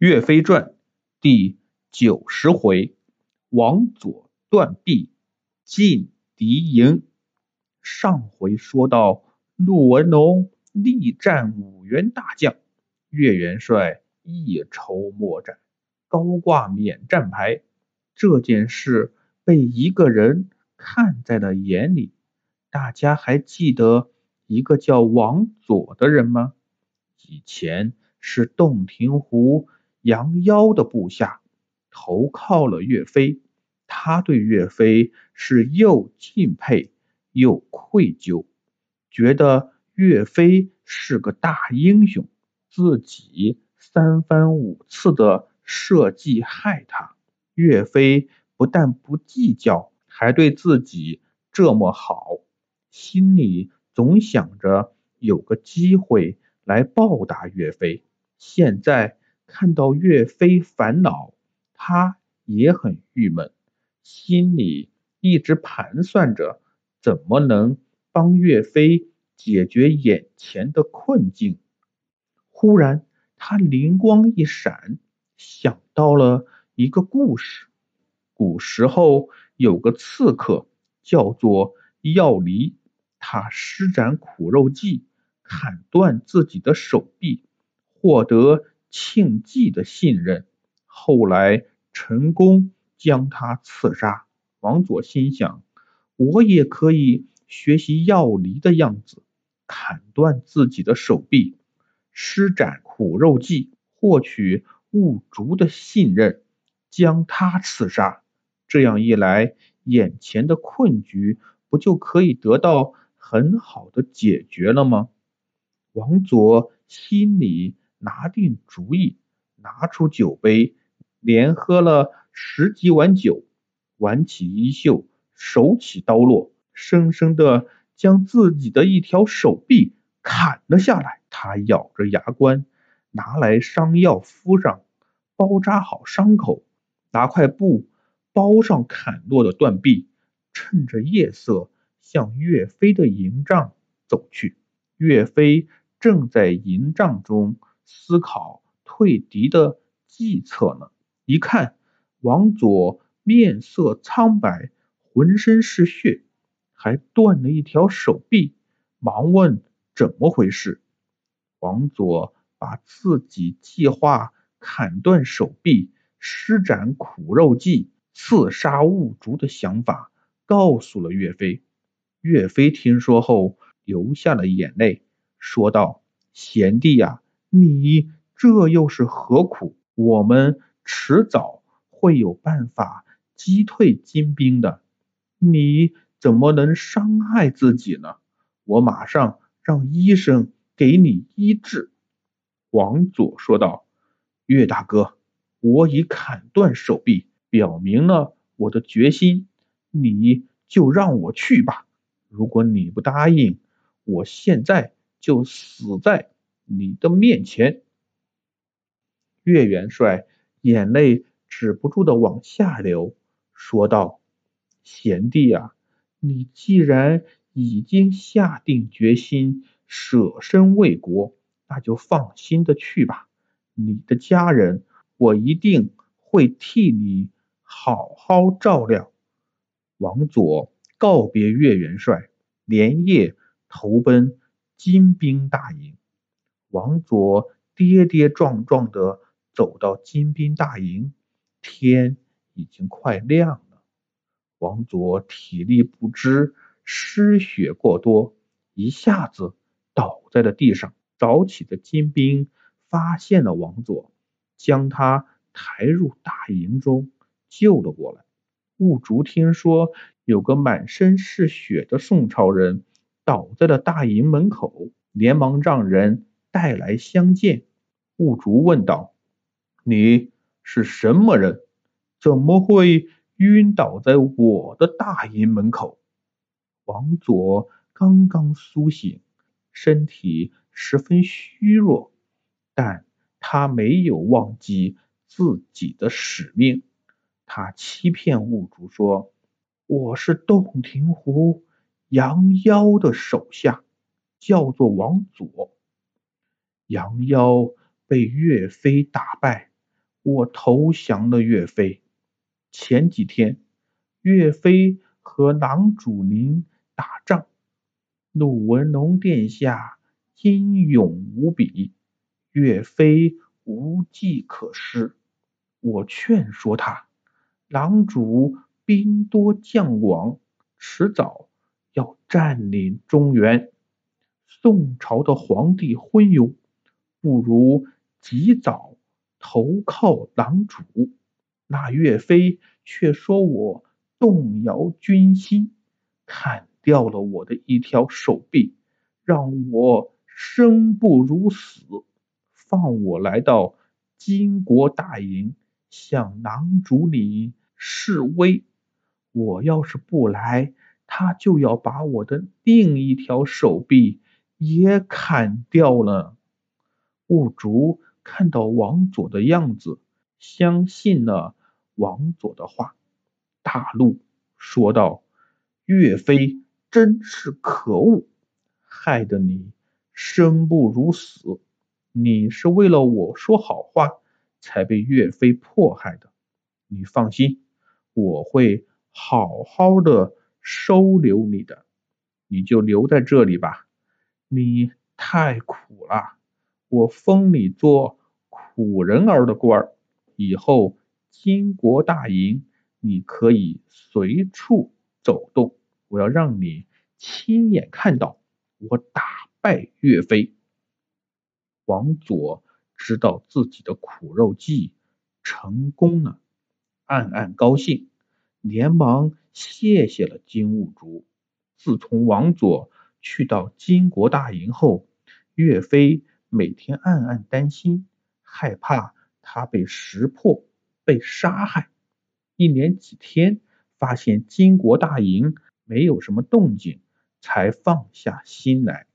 岳飞传》第九十回，王佐断臂进敌营。上回说到，陆文龙力战五员大将，岳元帅一筹莫展，高挂免战牌。这件事被一个人看在了眼里。大家还记得一个叫王佐的人吗？以前是洞庭湖杨妖的部下，投靠了岳飞。他对岳飞是又敬佩又愧疚，觉得岳飞是个大英雄，自己三番五次的设计害他。岳飞不但不计较，还对自己这么好。心里总想着有个机会来报答岳飞。现在看到岳飞烦恼，他也很郁闷，心里一直盘算着怎么能帮岳飞解决眼前的困境。忽然，他灵光一闪，想到了一个故事。古时候有个刺客，叫做药离。他施展苦肉计，砍断自己的手臂，获得庆忌的信任，后来成功将他刺杀。王佐心想，我也可以学习药离的样子，砍断自己的手臂，施展苦肉计，获取兀竹的信任，将他刺杀。这样一来，眼前的困局不就可以得到？很好的解决了吗？王佐心里拿定主意，拿出酒杯，连喝了十几碗酒，挽起衣袖，手起刀落，生生的将自己的一条手臂砍了下来。他咬着牙关，拿来伤药敷上，包扎好伤口，拿块布包上砍落的断臂，趁着夜色。向岳飞的营帐走去。岳飞正在营帐中思考退敌的计策呢。一看王佐面色苍白，浑身是血，还断了一条手臂，忙问怎么回事。王佐把自己计划砍断手臂、施展苦肉计、刺杀兀竹的想法告诉了岳飞。岳飞听说后流下了眼泪，说道：“贤弟呀，你这又是何苦？我们迟早会有办法击退金兵的，你怎么能伤害自己呢？我马上让医生给你医治。”王佐说道：“岳大哥，我已砍断手臂，表明了我的决心，你就让我去吧。”如果你不答应，我现在就死在你的面前。岳元帅眼泪止不住的往下流，说道：“贤弟啊，你既然已经下定决心舍身为国，那就放心的去吧。你的家人，我一定会替你好好照料。”王佐。告别岳元帅，连夜投奔金兵大营。王佐跌跌撞撞的走到金兵大营，天已经快亮了。王佐体力不支，失血过多，一下子倒在了地上。早起的金兵发现了王佐，将他抬入大营中，救了过来。兀竹听说。有个满身是血的宋朝人倒在了大营门口，连忙让人带来相见。兀竹问道：“你是什么人？怎么会晕倒在我的大营门口？”王佐刚刚苏醒，身体十分虚弱，但他没有忘记自己的使命。他欺骗兀竹说。我是洞庭湖杨妖的手下，叫做王佐。杨妖被岳飞打败，我投降了岳飞。前几天，岳飞和郎主您打仗，陆文龙殿下英勇无比，岳飞无计可施。我劝说他，郎主兵多将广，迟早要占领中原。宋朝的皇帝昏庸，不如及早投靠狼主。那岳飞却说我动摇军心，砍掉了我的一条手臂，让我生不如死，放我来到金国大营。向狼主你示威，我要是不来，他就要把我的另一条手臂也砍掉了。兀竹看到王佐的样子，相信了王佐的话，大怒，说道：“岳飞真是可恶，害得你生不如死。你是为了我说好话。”才被岳飞迫害的，你放心，我会好好的收留你的，你就留在这里吧。你太苦了，我封你做苦人儿的官儿，以后金国大营你可以随处走动，我要让你亲眼看到我打败岳飞。王佐。知道自己的苦肉计成功了，暗暗高兴，连忙谢谢了金兀术。自从王佐去到金国大营后，岳飞每天暗暗担心，害怕他被识破、被杀害。一连几天，发现金国大营没有什么动静，才放下心来。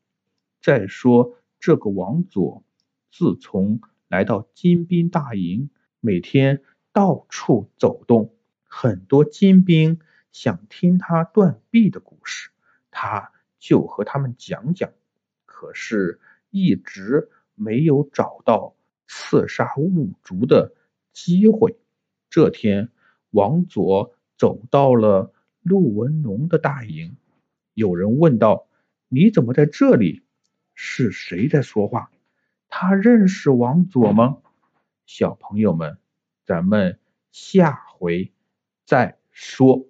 再说这个王佐。自从来到金兵大营，每天到处走动，很多金兵想听他断臂的故事，他就和他们讲讲。可是，一直没有找到刺杀兀竹的机会。这天，王佐走到了陆文龙的大营，有人问道：“你怎么在这里？是谁在说话？”他认识王佐吗？小朋友们，咱们下回再说。